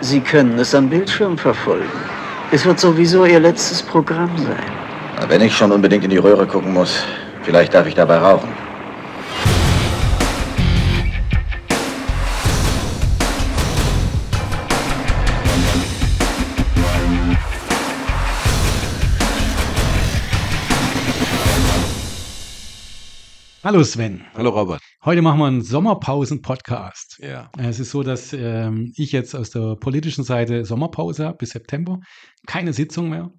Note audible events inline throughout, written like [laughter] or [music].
Sie können es am Bildschirm verfolgen. Es wird sowieso Ihr letztes Programm sein. Wenn ich schon unbedingt in die Röhre gucken muss, vielleicht darf ich dabei rauchen. Hallo Sven. Hallo Robert. Heute machen wir einen Sommerpausen-Podcast. Ja. Es ist so, dass ähm, ich jetzt aus der politischen Seite Sommerpause habe bis September. Keine Sitzung mehr.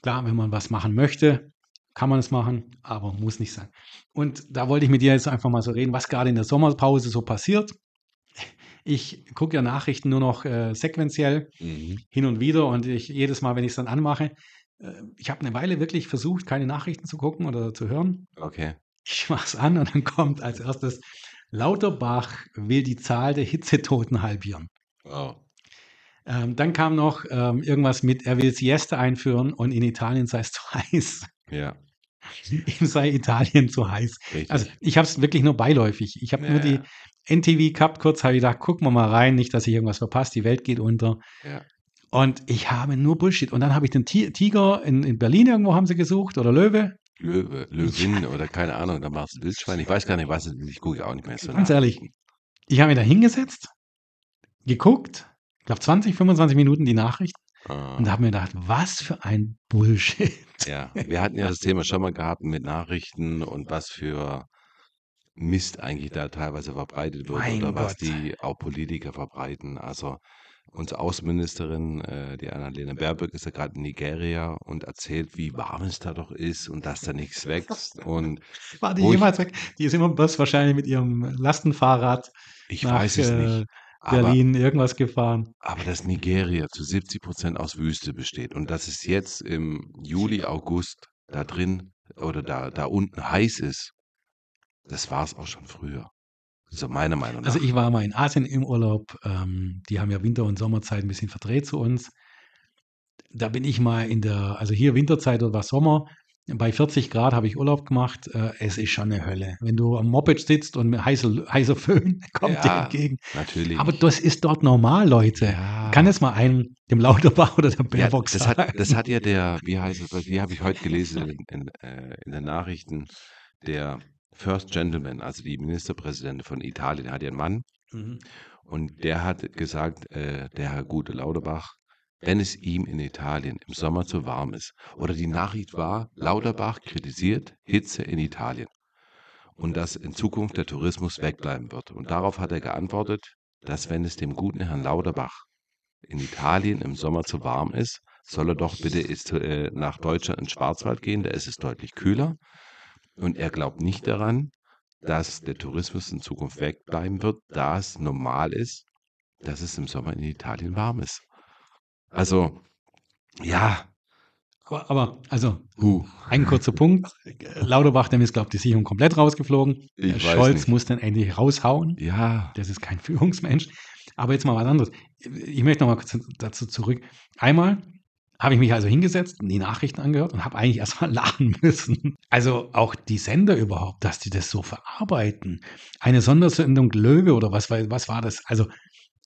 Klar, wenn man was machen möchte, kann man es machen, aber muss nicht sein. Und da wollte ich mit dir jetzt einfach mal so reden, was gerade in der Sommerpause so passiert. Ich gucke ja Nachrichten nur noch äh, sequenziell Mhm. hin und wieder und ich jedes Mal, wenn ich es dann anmache, äh, ich habe eine Weile wirklich versucht, keine Nachrichten zu gucken oder zu hören. Okay. Ich mach's an und dann kommt als erstes, Lauterbach will die Zahl der Hitzetoten halbieren. Wow. Ähm, dann kam noch ähm, irgendwas mit, er will Siesta einführen und in Italien sei es zu heiß. Ja. Ihm sei Italien zu heiß. Richtig. Also ich habe es wirklich nur beiläufig. Ich habe nur die Ja. NTV gehabt, kurz habe ich gedacht, gucken wir mal rein, nicht, dass ich irgendwas verpasse, die Welt geht unter. ja. Und ich habe nur Bullshit. Und dann habe ich den Ti- Tiger in, in Berlin irgendwo haben sie gesucht oder Löwe. Löwe, [laughs] Löwin oder keine Ahnung, da machst du Wildschwein. Ich weiß gar nicht, was es ist. Ich gucke auch nicht mehr so Ganz nach. ehrlich, ich habe mich da hingesetzt, geguckt, ich glaube 20, 25 Minuten die Nachricht Ah, und habe mir gedacht, was für ein Bullshit. ja, wir hatten ja das [laughs] Thema schon mal gehabt mit Nachrichten und was für Mist eigentlich da teilweise verbreitet wird Mein oder was Gott. die auch Politiker verbreiten. Also unsere Außenministerin, äh, die Annalena Baerbock, ist ja gerade in Nigeria und erzählt, wie warm es da doch ist und dass da nichts wächst. Und [laughs] War die jemals weg? Die ist immer bloß wahrscheinlich mit ihrem Lastenfahrrad ich nach weiß es äh, nicht. Aber Berlin irgendwas gefahren. Aber dass Nigeria zu 70 Prozent aus Wüste besteht und dass es jetzt im Juli, August da drin oder da, da unten heiß ist, das war es auch schon früher. So meiner Meinung nach. Also ich war mal in Asien im Urlaub. Ähm, die haben ja Winter- und Sommerzeit ein bisschen verdreht zu uns. Da bin ich mal in der, also hier Winterzeit oder war Sommer. Bei 40 Grad habe ich Urlaub gemacht. Äh, es ist schon eine Hölle. Wenn du am Moped sitzt und mit heißer, [laughs] heißer Föhn kommt dir Ja, entgegen. Natürlich. Aber das ist dort normal, Leute. ja. Kann es mal einem, dem Lauterbach [laughs] oder der ja, Baerbock das, sagen? hat, das hat ja der, wie heißt es, wie habe ich heute gelesen in, in, äh, in den Nachrichten, der First Gentleman, also die Ministerpräsidentin von Italien, hat einen Mann, Mhm. Und der hat gesagt, äh, der Herr Gute Lauterbach, wenn es ihm in Italien im Sommer zu warm ist. Oder die Nachricht war, Lauterbach kritisiert Hitze in Italien. Und dass in Zukunft der Tourismus wegbleiben wird. Und darauf hat er geantwortet, dass wenn es dem guten Herrn Lauterbach in Italien im Sommer zu warm ist, soll er doch bitte äh, nach Deutschland ins Schwarzwald gehen, da ist es deutlich kühler. Und er glaubt nicht daran, dass der Tourismus in Zukunft wegbleiben wird, da es normal ist, dass es im Sommer in Italien warm ist. Also, ja, Aber, aber, also, huh, ein kurzer Punkt. Lauterbach, dem ist, glaube ich, die Sicherung komplett rausgeflogen. Ich Scholz nicht. muss dann endlich raushauen. ja, Das ist kein [laughs] Führungsmensch. Aber jetzt mal was anderes. Ich möchte noch mal kurz dazu zurück. Einmal habe ich mich also hingesetzt und die Nachrichten angehört und habe eigentlich erstmal lachen [laughs] müssen. Also auch die Sender überhaupt, dass die das so verarbeiten. Eine Sondersendung Löwe oder was, war- was war das? Also,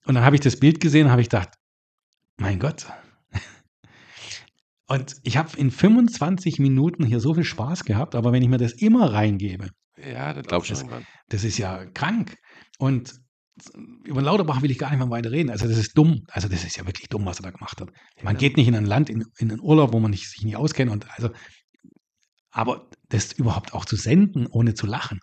und dann habe ich das Bild gesehen habe ich gedacht, mein Gott. [laughs] Und ich habe in 25 Minuten hier so viel Spaß gehabt, aber wenn ich mir das immer reingebe, ja, das Das- das ist ja krank. Und über Lauterbach will ich gar nicht mehr weiter reden. Also das ist dumm. Also das ist ja wirklich dumm, was er da gemacht hat. Man Ja. geht nicht in ein Land, in, in einen Urlaub, wo man nicht, sich nicht auskennt. Und also, aber das überhaupt auch zu senden, ohne zu lachen.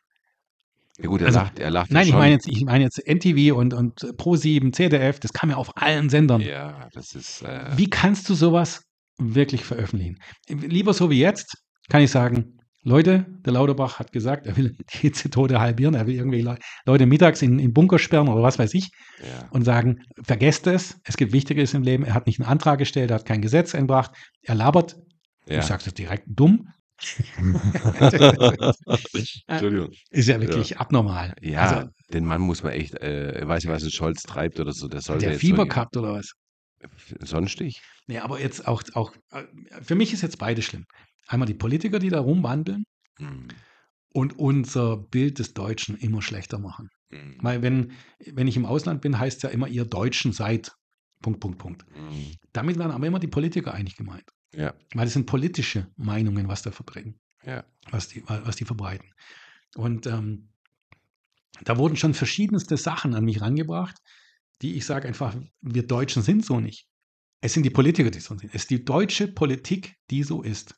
Ja gut, er Also, lacht, er lacht Nein, ich schon. meine jetzt, ich meine jetzt NTV und, und Pro7, CDF, das kam ja auf allen Sendern. Ja, das ist, äh, Wie kannst du sowas wirklich veröffentlichen? Lieber so wie jetzt, kann ich sagen, Leute, der Lauterbach hat gesagt, er will [laughs] die Hitzetote halbieren, er will irgendwie Leu- Leute mittags in, in Bunker sperren oder was weiß ich ja, und sagen, vergesst es, es gibt Wichtigeres im Leben, er hat nicht einen Antrag gestellt, er hat kein Gesetz entbracht, er labert, ja. ich sage das direkt, dumm, [laughs] [laughs] Entschuldigung. ist ja wirklich abnormal. Ja, Also, den Mann muss man echt, äh, ich weiß nicht, was ein Scholz treibt oder so, der soll hat der Fieber so, gehabt oder was? Sonnenstich? Nee, aber jetzt auch, auch, äh, für mich ist jetzt beide schlimm. Einmal die Politiker, die da rumwandeln Hm, und unser Bild des Deutschen immer schlechter machen. hm. Weil wenn, wenn ich im Ausland bin, heißt es ja immer, ihr Deutschen seid Punkt, Punkt, Punkt. Mhm. Damit werden aber immer die Politiker eigentlich gemeint. Ja, Weil es sind politische Meinungen, was da verbringen, ja. was die, was die verbreiten. Und ähm, da wurden schon verschiedenste Sachen an mich rangebracht, die ich sage einfach, wir Deutschen sind so nicht. Es sind die Politiker, die so sind. Es ist die deutsche Politik, die so ist.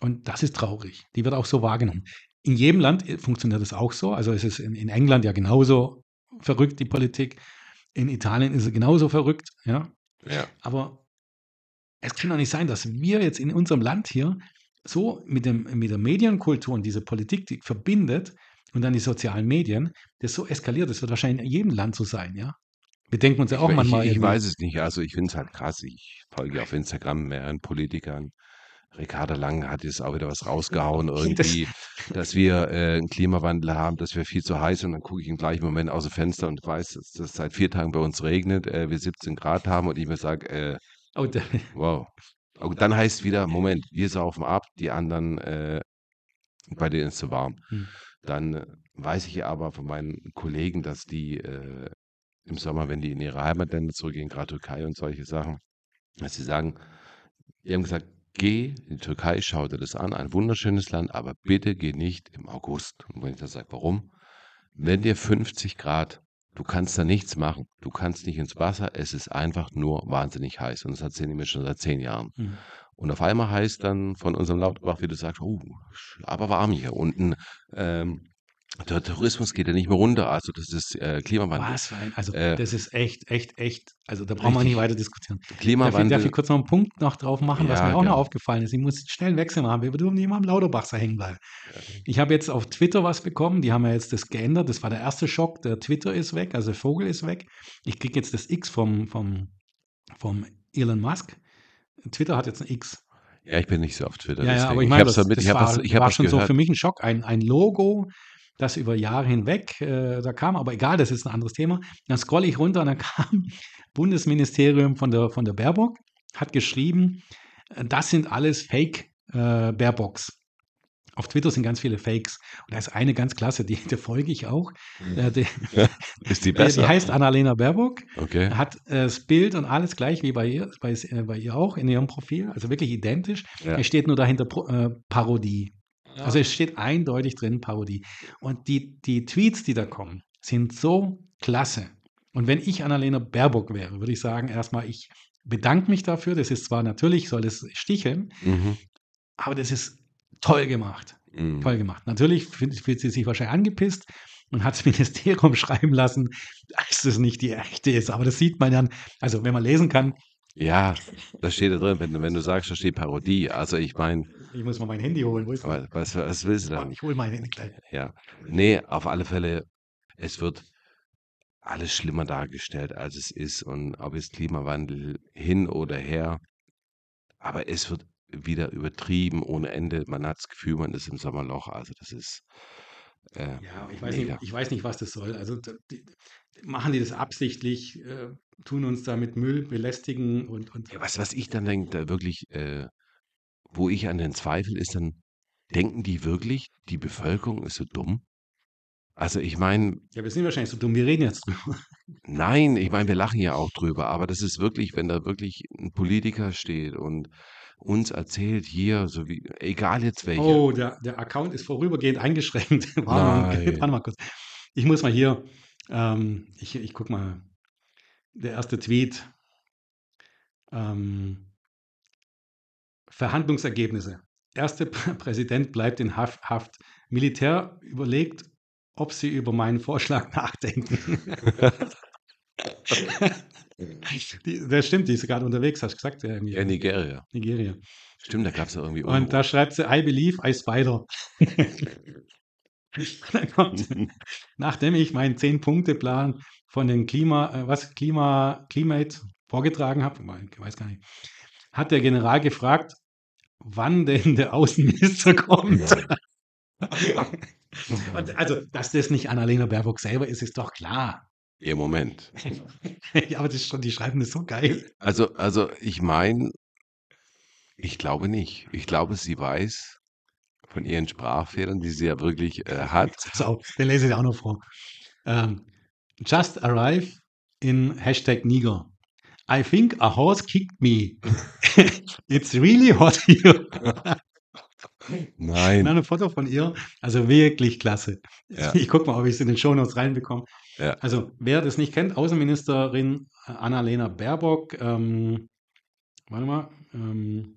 Und das ist traurig. Die wird auch so wahrgenommen. In jedem Land äh, funktioniert das auch so. Also es ist in, in England ja genauso verrückt, die Politik. In Italien ist es genauso verrückt. Ja. Ja, Aber es kann doch nicht sein, dass wir jetzt in unserem Land hier so mit, dem, mit der Medienkultur und diese Politik, die verbindet und dann die sozialen Medien, das so eskaliert. Das wird wahrscheinlich in jedem Land so sein, ja. Wir denken uns ja auch ich, manchmal. ich, ich weiß es nicht. Also ich finde es halt krass. Ich folge auf Instagram mehreren Politikern. Ricarda Lang hat jetzt auch wieder was [laughs] rausgehauen, irgendwie, dass wir äh, einen Klimawandel haben, dass wir viel zu heiß sind. Und dann gucke ich im gleichen Moment aus dem Fenster und weiß, dass das seit vier Tagen bei uns regnet, äh, wir 17 Grad haben und ich mir sage, äh, Oh, der, [laughs] wow. Und dann heißt wieder, Moment, wir saufen ab, die anderen, äh, bei denen ist es zu warm. Hm. Dann äh, weiß ich aber von meinen Kollegen, dass die äh, im Sommer, wenn die in ihre Heimatländer zurückgehen, gerade Türkei und solche Sachen, dass sie sagen, die haben gesagt, geh in die Türkei, schau dir das an, ein wunderschönes Land, aber bitte geh nicht im August. Und wenn ich das sage, warum? Wenn dir 50 Grad, du kannst da nichts machen, du kannst nicht ins Wasser, es ist einfach nur wahnsinnig heiß. Und das erzählen die mir schon seit zehn Jahren. Hm. Und auf einmal heißt dann von unserem Lauterbach, wie du sagst, oh, aber warm hier unten. Ähm, der Tourismus geht ja nicht mehr runter, also das ist äh, Klimawandel. was für ein, also Äh, das ist echt, echt, echt, also da brauchen wir nicht weiter diskutieren. Darf ich, Klimawandel, darf ich kurz noch einen Punkt noch drauf machen, was Ja, mir auch noch gerne. aufgefallen ist? Ich muss schnell einen Wechsel machen. Wir dürfen nicht mal am Lauterbachser hängen bleiben. Ich habe jetzt auf Twitter was bekommen. Die haben ja jetzt das geändert. Das war der erste Schock. Der Twitter ist weg, also der Vogel ist weg. Ich kriege jetzt das X vom, vom, vom Elon Musk. Twitter hat jetzt ein X. ja, ich bin nicht so auf Twitter. Ja, ja, aber ich meine, hab's das, das ich hab war, was, ich war was schon so gehört. für mich ein Schock. Ein, ein Logo, das über Jahre hinweg äh, da kam, aber egal, das ist ein anderes Thema. Dann scrolle ich runter und dann [laughs] kam Bundesministerium von der, von der Baerbock, hat geschrieben, äh, das sind alles Fake äh, Baerbocks. Auf Twitter sind ganz viele Fakes. Und da ist eine ganz klasse, die, [laughs] der folge ich auch. Äh, die, [laughs] Ist die äh, besser? die heißt Annalena Baerbock okay. hat äh, das Bild und alles gleich wie bei ihr, bei, bei ihr auch in ihrem Profil, also wirklich identisch. Ja. Es steht nur dahinter Pro, äh, Also es steht eindeutig drin Parodie. Und die, die Tweets, die da kommen, sind so klasse. Und wenn ich Annalena Baerbock wäre, würde ich sagen, erstmal, ich bedanke mich dafür. Das ist zwar natürlich, soll es sticheln, Mhm. aber das ist toll gemacht. Mhm. Toll gemacht. Natürlich fühlt, sie sich wahrscheinlich angepisst und hat das [laughs] Ministerium schreiben lassen, dass das nicht die echte ist. Aber das sieht man dann, also wenn man lesen kann, Ja, da steht da drin, wenn, du- wenn du sagst, da steht Parodie. Also ich meine, ich muss mal mein Handy holen. Wo ist was, was, was willst du das? dann? Ich hole mein Handy gleich. Ja. Nee, auf alle Fälle, es wird alles schlimmer dargestellt, als es ist. Und ob es Klimawandel hin oder her, aber es wird wieder übertrieben ohne Ende. Man hat das Gefühl, man ist im Sommerloch. Also das ist äh, Ja, ich weiß, nicht, mega. ich weiß nicht, was das soll. Also da- die, machen die das absichtlich, äh, tun uns da mit Müll belästigen und, und Ja, was, was ich dann denke, da wirklich, äh, wo ich an den Zweifel ist, dann denken die wirklich, die Bevölkerung ist so dumm? Also ich meine, ja, wir sind wahrscheinlich so dumm, wir reden jetzt drüber. nein, ich meine, wir lachen ja auch drüber, aber das ist wirklich, wenn da wirklich ein Politiker steht und uns erzählt hier, so wie, egal jetzt welcher, Oh, der, der Account ist vorübergehend eingeschränkt. [laughs] Warte mal, Nein. [laughs] warte mal kurz. Ich muss mal hier, ähm, ich, ich guck mal, der erste Tweet. Ähm, Verhandlungsergebnisse. Erster Pr- [laughs] Präsident bleibt in Haft. Militär überlegt, ob sie über meinen Vorschlag [laughs] nachdenken. [laughs] die, das stimmt, die ist gerade unterwegs, hast du gesagt, ja, ja, Nigeria. Nigeria. Stimmt, da gab es ja irgendwie Und da schreibt sie, I believe I spider. Dann kommt, nachdem ich meinen Zehn-Punkte-Plan von den Klima, äh, was, Klima, Climate vorgetragen habe, ich weiß gar nicht, hat der General gefragt, wann denn der Außenminister kommt. [laughs] Und also, dass das nicht Annalena Baerbock selber ist, ist doch klar. Ihr Moment. [laughs] ja, aber das ist schon, die schreiben das so geil. Also, also ich meine, ich glaube nicht. Ich glaube, sie weiß von ihren Sprachfehlern, die sie ja wirklich äh, hat. [laughs] So, den lese ich auch noch vor. Ähm, just arrive in Hashtag Niger. I think a horse kicked me. [laughs] It's really hot here. Nein. Dann ein Foto von ihr. Also wirklich klasse. Ja. Ich gucke mal, ob ich es in den Shownotes reinbekomme. Ja. Also wer das nicht kennt, Außenministerin Annalena Baerbock, ähm, warte mal, ähm,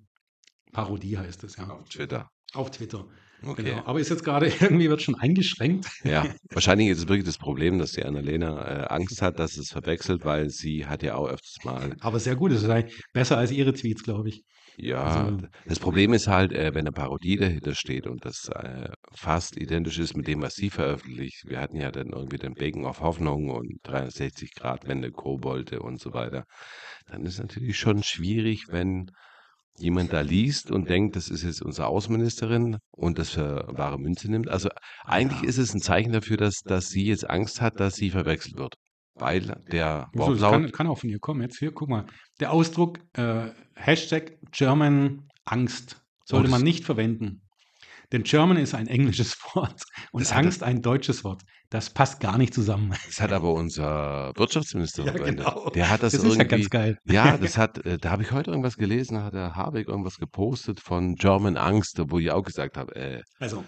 Parodie heißt es ja. Auf Twitter. Auf Twitter. Okay. Genau. Aber ist jetzt gerade [laughs] irgendwie wird schon eingeschränkt. Ja, wahrscheinlich ist es wirklich das Problem, dass die Annalena äh, Angst hat, dass es verwechselt, weil sie hat ja auch öfters mal, Aber sehr gut, das ist eigentlich besser als ihre Tweets, glaube ich. ja, Also- das Problem ist halt, äh, wenn eine Parodie dahinter steht und das äh, fast identisch ist mit dem, was sie veröffentlicht. Wir hatten ja dann irgendwie den Bacon auf Hoffnung und 360 Grad Wende, Kobolde und so weiter. Dann ist natürlich schon schwierig, wenn jemand da liest und denkt, das ist jetzt unsere Außenministerin und das für wahre Münze nimmt. Also eigentlich Ja. ist es ein Zeichen dafür, dass, dass sie jetzt Angst hat, dass sie verwechselt wird. Weil der So, das Wortlaut, kann, kann auch von ihr kommen. Jetzt hier, guck mal. Der Ausdruck äh, Hashtag German Angst sollte man nicht verwenden. Denn German ist ein englisches [laughs] Wort und Das Angst ein deutsches Wort. Das passt gar nicht zusammen. das hat aber unser Wirtschaftsminister [laughs] Ja, genau. Der hat das, Das ist ja irgendwie, ganz geil. Ja, [laughs] das hat, äh, da habe ich heute irgendwas gelesen, da hat der Habeck irgendwas gepostet von German Angst, wo ich auch gesagt habe, äh, Also,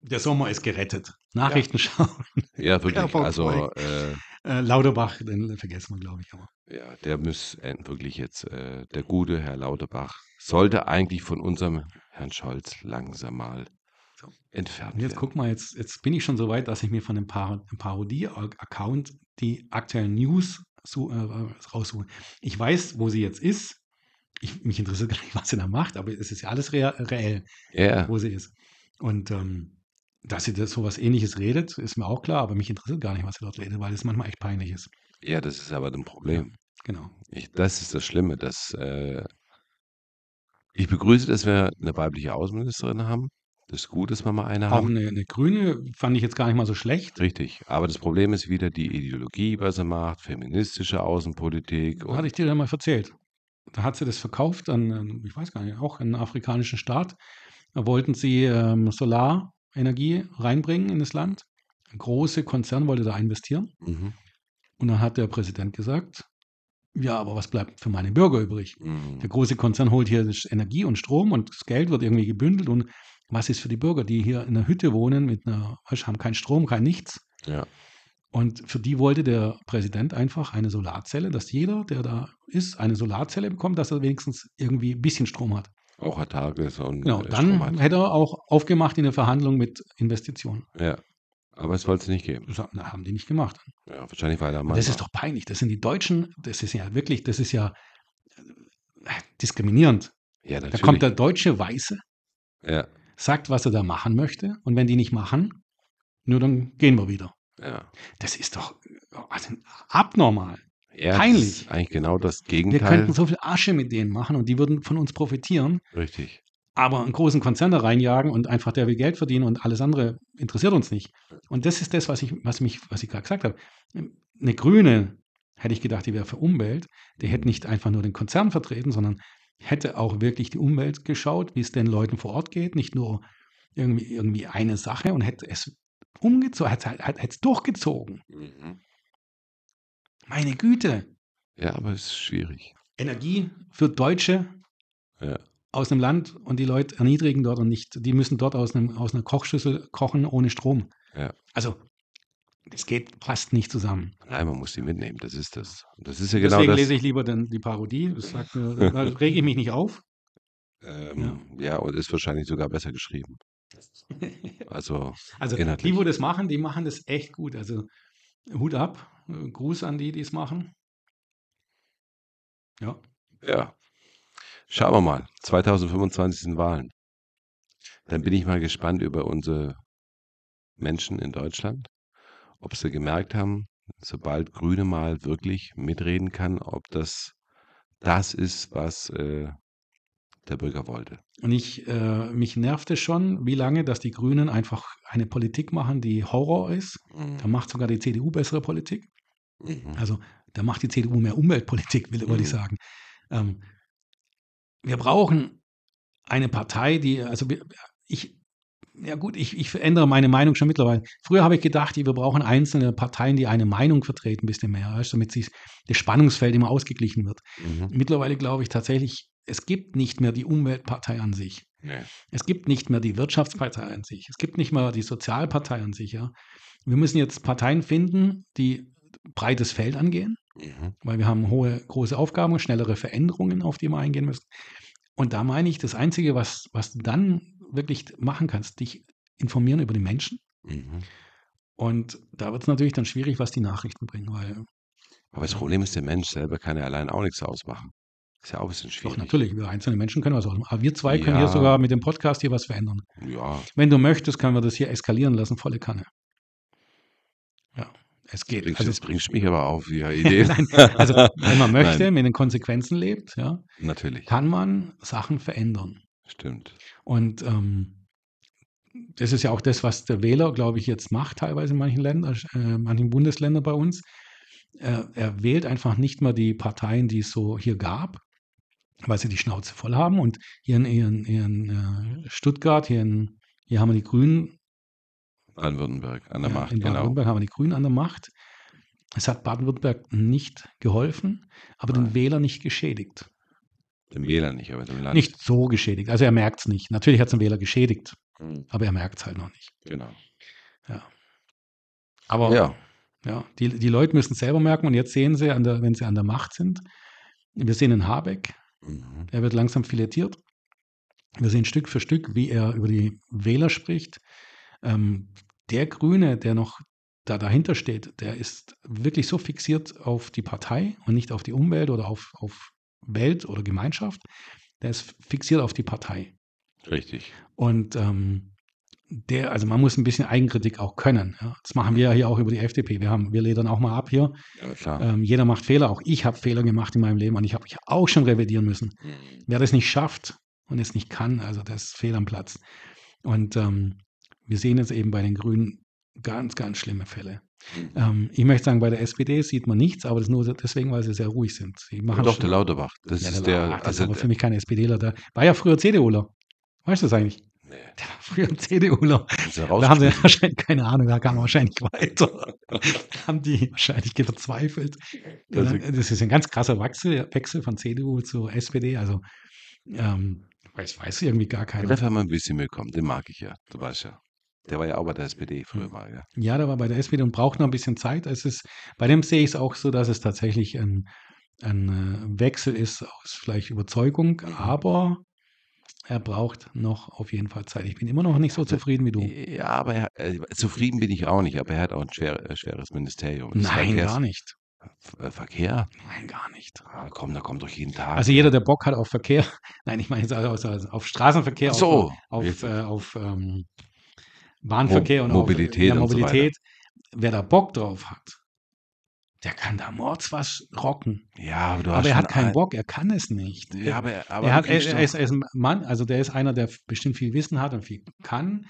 der Sommer ist gerettet. Nachrichten [laughs] schauen. ja wirklich, also äh, Äh, Lauterbach, den vergessen wir, glaube ich. Aber. ja, der muss äh, wirklich jetzt, äh, der gute Herr Lauterbach, sollte eigentlich von unserem Herrn Scholz langsam mal So. entfernt Und jetzt werden. guck mal, jetzt, jetzt bin ich schon so weit, dass ich mir von dem Par Parodie-Account die aktuellen News so, äh, raussuche. Ich weiß, wo sie jetzt ist. Ich, mich interessiert gar nicht, was sie da macht, aber es ist ja alles reell, Ja, wo sie ist. Und ähm, dass sie das sowas ähnliches redet, ist mir auch klar, aber mich interessiert gar nicht, was sie dort redet, weil es manchmal echt peinlich ist. ja, das ist aber ein Problem. Genau. Ich, das ist das Schlimme, dass äh, ich begrüße, dass wir eine weibliche Außenministerin haben. Das ist gut, dass wir mal eine Auch haben. eine, eine Grüne fand ich jetzt gar nicht mal so schlecht. Richtig. Aber das Problem ist wieder die Ideologie, was sie macht, feministische Außenpolitik. Hatte ich dir ja mal erzählt. Da hat sie das verkauft an, ähm, ich weiß gar nicht, auch einen afrikanischen Staat. Da wollten sie ähm, Solarenergie reinbringen in das Land. Ein großer Konzern wollte da investieren. mhm. Und dann hat der Präsident gesagt, ja, aber was bleibt für meine Bürger übrig? Mhm. Der große Konzern holt hier Energie und Strom und das Geld wird irgendwie gebündelt. Und was ist für die Bürger, die hier in einer Hütte wohnen, mit einer, haben keinen Strom, kein nichts? Ja. Und für die wollte der Präsident einfach eine Solarzelle, dass jeder, der da ist, eine Solarzelle bekommt, dass er wenigstens irgendwie ein bisschen Strom hat. Auch Herr Tages und Genau, äh, dann hätte er auch aufgemacht in der Verhandlung mit Investitionen. Ja. Aber es wollte es nicht geben. Das na, haben die nicht gemacht. Ja, wahrscheinlich weil der Mann. das ist doch peinlich. Das sind die Deutschen, das ist ja wirklich, das ist ja äh, diskriminierend. ja, Da natürlich. kommt der deutsche Weiße, ja, sagt, was er da machen möchte. Und wenn die nicht machen, nur dann gehen wir wieder. ja. Das ist doch also abnormal. Ja Peinlich. Das ist eigentlich genau das Wir Gegenteil. könnten so viel Asche mit denen machen und die würden von uns profitieren. Richtig. aber einen großen Konzern da reinjagen und einfach der will Geld verdienen und alles andere interessiert uns nicht. Und das ist das, was ich, was mich, was ich gerade gesagt habe. Eine Grüne hätte ich gedacht, die wäre für Umwelt. Die hätte nicht einfach nur den Konzern vertreten, sondern hätte auch wirklich die Umwelt geschaut, wie es den Leuten vor Ort geht, nicht nur irgendwie, irgendwie eine Sache und hätte es umgezogen, hätte es durchgezogen. Mhm. Meine Güte. Ja, aber es ist schwierig. Energie für Deutsche Ja. aus einem Land und die Leute erniedrigen dort und nicht, die müssen dort aus, einem, aus einer Kochschüssel kochen ohne Strom. Ja. Also, das geht fast nicht zusammen. Nein, man muss die mitnehmen. Das ist das. Das ist ja genau Deswegen das. lese ich lieber den, die Parodie. Das sagt [laughs] da rege ich mich nicht auf. ähm, ja. und ist wahrscheinlich sogar besser geschrieben. [laughs] Also, Also, die, wo das machen, die machen das echt gut. Also, Hut ab. Äh, Gruß an die, die es machen. Ja. ja. Schauen wir mal. 2025 sind Wahlen. Dann bin ich mal gespannt über unsere Menschen in Deutschland, ob sie gemerkt haben, sobald Grüne mal wirklich mitreden kann, ob das das ist, was äh, der Bürger wollte. Und ich, äh, mich nervte schon, wie lange, dass die Grünen einfach eine Politik machen, die Horror ist. Da macht sogar die CDU bessere Politik. Mhm. Also da macht die CDU mehr Umweltpolitik, will, wollte ich Mhm. sagen. Ähm, wir brauchen eine Partei, die, also ich, ja gut, ich, ich verändere meine Meinung schon mittlerweile. Früher habe ich gedacht, wir brauchen einzelne Parteien, die eine Meinung vertreten, ein bisschen mehr, weißt, damit sich das Spannungsfeld immer ausgeglichen wird. Mhm. Mittlerweile glaube ich tatsächlich, es gibt nicht mehr die Umweltpartei an sich. Nee. Es gibt nicht mehr die Wirtschaftspartei an sich. Es gibt nicht mehr die Sozialpartei an sich. Ja. Wir müssen jetzt Parteien finden, die breites Feld angehen, Mhm. weil wir haben hohe, große Aufgaben, schnellere Veränderungen, auf die wir eingehen müssen. Und da meine ich, das Einzige, was, was du dann wirklich machen kannst, dich informieren über die Menschen. Mhm. Und da wird es natürlich dann schwierig, was die Nachrichten bringen, weil Aber das Problem ist, der Mensch selber kann ja allein auch nichts ausmachen. Ist ja auch ein bisschen doch schwierig. natürlich, wir einzelne Menschen können was machen. Aber wir zwei können Ja. hier sogar mit dem Podcast hier was verändern. Ja, Wenn du möchtest, können wir das hier eskalieren lassen, volle Kanne. Es geht. bringst, Also, jetzt bringst du mich aber auf, wie [laughs] Ideen. Nein, also wenn man [laughs] möchte, Nein. mit den Konsequenzen lebt, ja, Natürlich, kann man Sachen verändern. stimmt. Und ähm, das ist ja auch das, was der Wähler, glaube ich, jetzt macht, teilweise in manchen Ländern, äh, manchen Bundesländern bei uns. Äh, er wählt einfach nicht mehr die Parteien, die es so hier gab, weil sie die Schnauze voll haben. Und hier in, hier in, hier in äh, Stuttgart, hier, in, hier haben wir die Grünen Baden-Württemberg an der ja, Macht, in genau. Baden-Württemberg haben wir die Grünen an der Macht. Es hat Baden-Württemberg nicht geholfen, aber den Nein. Wähler nicht geschädigt. Dem Wähler nicht, aber dem Land. Nicht so geschädigt. Also er merkt es nicht. Natürlich hat es den Wähler geschädigt, Mhm. aber er merkt es halt noch nicht. Genau. Aber Ja. ja, die, die Leute müssen es selber merken und jetzt sehen sie, an der, wenn sie an der Macht sind, wir sehen einen Habeck, Mhm. er wird langsam filetiert. Wir sehen Stück für Stück, wie er über die Wähler spricht. Ähm, der Grüne, der noch da dahinter steht, der ist wirklich so fixiert auf die Partei und nicht auf die Umwelt oder auf, auf Welt oder Gemeinschaft. Der ist fixiert auf die Partei. Richtig. Und ähm, der, also man muss ein bisschen Eigenkritik auch können. Ja. Das machen wir ja hier auch über die FDP. Wir haben, wir ledern auch mal ab hier. Ja, klar. Ähm, jeder macht Fehler. Auch ich habe Fehler gemacht in meinem Leben und ich habe mich auch schon revidieren müssen. Mhm. Wer das nicht schafft und es nicht kann, also das ist fehl am Platz. Und ähm, wir sehen jetzt eben bei den Grünen ganz, ganz schlimme Fälle. Mhm. Ähm, ich möchte sagen, bei der SPD sieht man nichts, aber das nur deswegen, weil sie sehr ruhig sind. Sie machen Doch, der Lauterbach. Das Ja, ist der, ach, das also, ist aber für mich kein SPDler. Der war ja früher CDUler. Weißt du das eigentlich? nee, Der war früher CDUler. Da haben sie wahrscheinlich keine Ahnung, da kam er wahrscheinlich weiter. Da haben die wahrscheinlich verzweifelt. Das ist ein ganz krasser Wechsel, Wechsel von CDU zu SPD. Also, ähm, weiß, weiß irgendwie gar keiner. Dafür haben wir ein bisschen bekommen. Den mag ich ja. Du weißt ja. Der war ja auch bei der SPD früher Hm. mal, ja. Ja, der war bei der SPD und braucht noch ein bisschen Zeit. Es ist, bei dem sehe ich es auch so, dass es tatsächlich ein, ein äh, Wechsel ist aus vielleicht Überzeugung, Mhm. aber er braucht noch auf jeden Fall Zeit. Ich bin immer noch nicht so zufrieden wie du. Ja, aber er, äh, zufrieden bin ich auch nicht, aber er hat auch ein schwer, äh, schweres Ministerium. Das Nein, Verkehrs- gar nicht. Äh, Verkehr? Nein, gar nicht. Ah, komm, da kommt doch jeden Tag. Also jeder, der Bock hat auf Verkehr, [laughs] nein, ich meine jetzt also also auf Straßenverkehr, so. auf, auf, auf ähm, Bahnverkehr Mo- und Mobilität ja, und so. Mobilität. Wer da Bock drauf hat, der kann da mords was rocken. ja, aber du hast Aber er hat keinen ein- Bock, er kann es nicht. Ja, aber, aber er, hat, er, er, ist, er ist ein Mann, also der ist einer, der bestimmt viel Wissen hat und viel kann,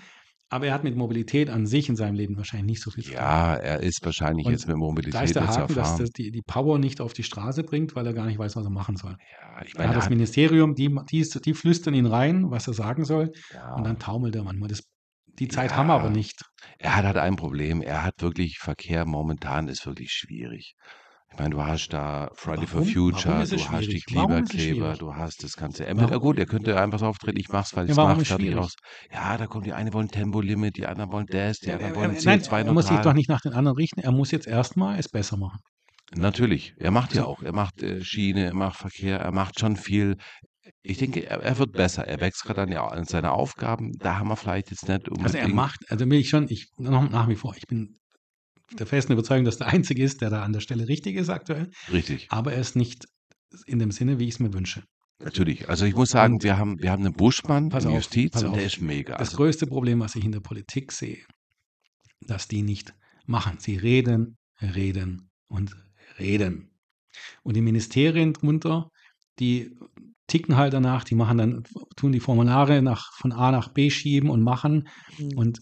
aber er hat mit Mobilität an sich in seinem Leben wahrscheinlich nicht so viel zu tun. ja, er ist wahrscheinlich Und jetzt mit Mobilität Da ist der Haken, dass das die, die Power nicht auf die Straße bringt, weil er gar nicht weiß, was er machen soll. ja, ich Er meine, hat er das hat, Ministerium, die, die, die flüstern ihn rein, was er sagen soll, ja, und dann taumelt er manchmal. Das, die Zeit Ja. haben wir aber nicht. er hat halt ein Problem. Er hat wirklich Verkehr momentan ist wirklich schwierig. Ich meine, du hast da Friday for Warum? Future, Warum ist du es hast die schwierig? Warum ist es Klimakleber, schwierig? du hast das Ganze. Er, Warum? ja gut, er könnte einfach so auftreten, ich mach's, weil Ja, ich's warum mach, ist fertig schwierig? aus. Ja, da kommt die eine wollen Tempolimit, die anderen wollen das, die Er, anderen er, wollen er, nein, er muss sich CO2-neutral. doch nicht nach den anderen richten. Er muss jetzt erstmal es besser machen. Natürlich, er macht ja So. auch. Er macht äh, Schiene, er macht Verkehr, er macht schon viel. Ich denke, er, er wird besser. Er wächst gerade an, an seine Aufgaben. Da haben wir vielleicht jetzt nicht unbedingt. Also er macht, also will ich schon, ich noch nach wie vor, ich bin der festen Überzeugung, dass der Einzige ist, der da an der Stelle richtig ist aktuell, Richtig, aber er ist nicht in dem Sinne, wie ich es mir wünsche. natürlich. Also ich muss sagen, Und- wir haben, wir haben einen Buschmann Pass in auf, Justiz pass und der auf. ist mega. Das Also, größte Problem, was ich in der Politik sehe, dass die nicht machen. Sie reden, reden und reden. Und die Ministerien drunter, die ticken halt danach, die machen dann, tun die Formulare nach, von A nach B schieben und machen und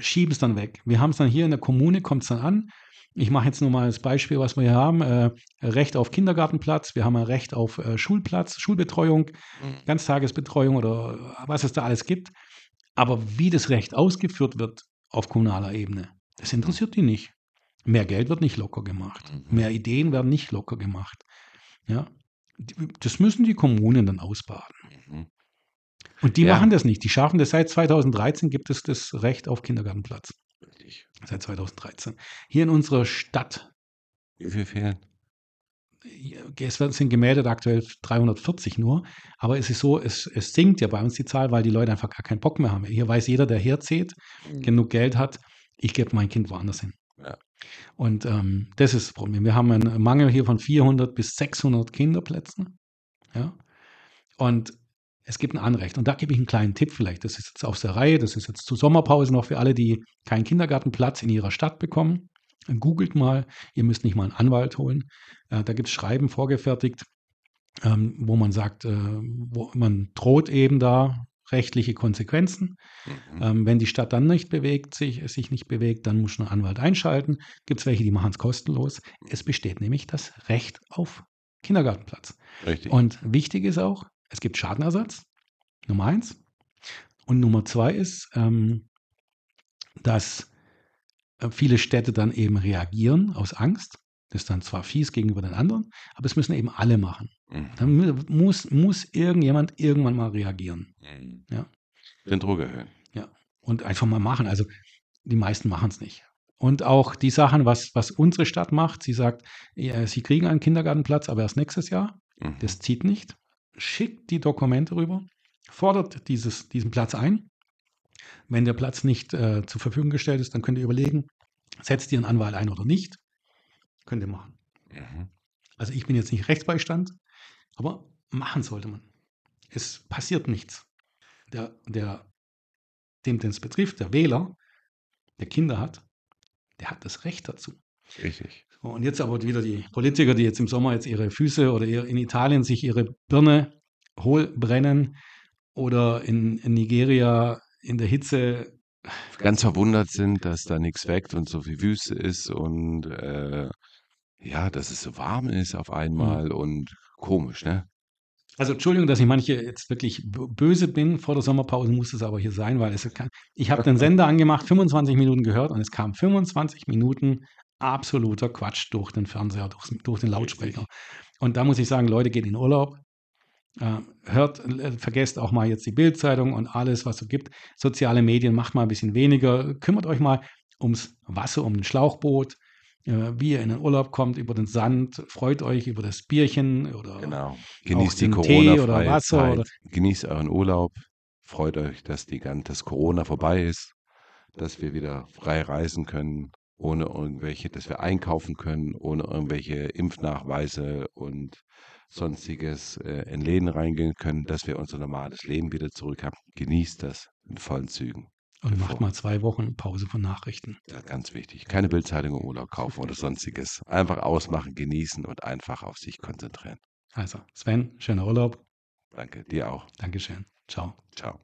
schieben es dann weg. Wir haben es dann hier in der Kommune, kommt es dann an. Ich mache jetzt nur mal das Beispiel, was wir hier haben. Äh, Recht auf Kindergartenplatz, wir haben ein Recht auf äh, Schulplatz, Schulbetreuung, Mhm. Ganztagesbetreuung oder was es da alles gibt. Aber wie das Recht ausgeführt wird auf kommunaler Ebene, das interessiert die nicht. Mehr Geld wird nicht locker gemacht. Mhm. Mehr Ideen werden nicht locker gemacht. Ja, das müssen die Kommunen dann ausbaden. Mhm. Und die Ja. machen das nicht. Die schaffen das seit 2013 gibt es das Recht auf Kindergartenplatz. Richtig. Seit 2013. Hier in unserer Stadt, Wie viel fehlen? es sind gemeldet aktuell 340 nur, aber es ist so, es, es sinkt ja bei uns die Zahl, weil die Leute einfach gar keinen Bock mehr haben. Hier weiß jeder, der herzieht, genug Geld hat, ich gebe mein Kind woanders hin. Ja. Und ähm, das ist das Problem. Wir haben einen Mangel hier von 400 bis 600 Kinderplätzen. Ja. Und es gibt ein Anrecht. Und da gebe ich einen kleinen Tipp vielleicht. Das ist jetzt aus der Reihe. Das ist jetzt zur Sommerpause noch für alle, die keinen Kindergartenplatz in ihrer Stadt bekommen. Googelt mal. Ihr müsst nicht mal einen Anwalt holen. Äh, da gibt es Schreiben vorgefertigt, ähm, wo man sagt, äh, wo man droht eben da rechtliche Konsequenzen. Mhm. Ähm, wenn die Stadt dann nicht bewegt, sich, sich nicht bewegt, dann muss ein Anwalt einschalten. Gibt es welche, die machen es kostenlos. Es besteht nämlich das Recht auf Kindergartenplatz. Richtig. Und wichtig ist auch, es gibt Schadenersatz, Nummer eins. Und Nummer zwei ist, ähm, dass äh, viele Städte dann eben reagieren aus Angst. Das ist dann zwar fies gegenüber den anderen, aber es müssen eben alle machen. Mhm. Dann mu- muss, muss irgendjemand irgendwann mal reagieren Mhm. Ja. Den Druck erhöhen. und einfach mal machen. Also die meisten machen es nicht. Und auch die Sachen, was, was unsere Stadt macht, sie sagt, ja, sie kriegen einen Kindergartenplatz, aber erst nächstes Jahr. Mhm. Das zieht nicht. Schickt die Dokumente rüber, fordert dieses, diesen Platz ein. Wenn der Platz nicht äh, zur Verfügung gestellt ist, dann könnt ihr überlegen, setzt ihr einen Anwalt ein oder nicht. Könnt ihr machen. Mhm. Also ich bin jetzt nicht Rechtsbeistand, aber machen sollte man. Es passiert nichts. Der, der, dem den es betrifft, der Wähler, der Kinder hat, der hat das Recht dazu. Richtig. Und jetzt aber wieder die Politiker, die jetzt im Sommer jetzt ihre Füße oder in Italien sich ihre Birne hohl brennen oder in, in Nigeria in der Hitze. Ganz verwundert sind, dass da nichts wächst und so viel Wüste ist und äh, ja, dass es so warm ist auf einmal und komisch, ne? Also Entschuldigung, dass ich manche jetzt wirklich böse bin. Vor der Sommerpause muss es aber hier sein, weil es kann, ich habe den [laughs] Sender angemacht, 25 Minuten gehört und es kam 25 Minuten absoluter Quatsch durch den Fernseher, durch, durch den Lautsprecher. Und da muss ich sagen, Leute, geht in Urlaub. Äh, hört, äh, vergesst auch mal jetzt die Bildzeitung und alles, was es gibt. Soziale Medien macht mal ein bisschen weniger. Kümmert euch mal ums Wasser, um ein Schlauchboot, wie ihr in den Urlaub kommt, über den Sand. Freut euch über das Bierchen oder Genau. Genießt die den Tee oder Wasser Zeit. oder- Genießt euren Urlaub. Freut euch, dass die dass Corona vorbei ist, dass wir wieder frei reisen können, ohne irgendwelche, dass wir einkaufen können, ohne irgendwelche Impfnachweise und sonstiges äh, in Läden reingehen können, dass wir unser normales Leben wieder zurück haben. Genießt das in vollen Zügen. Und macht Bevor- mal zwei Wochen Pause von Nachrichten. Ja, ganz wichtig. Keine Bildzeitung im Urlaub kaufen oder sonstiges. Einfach ausmachen, genießen und einfach auf sich konzentrieren. Also, Sven, schöner Urlaub. Danke, dir auch. Dankeschön. Ciao. Ciao.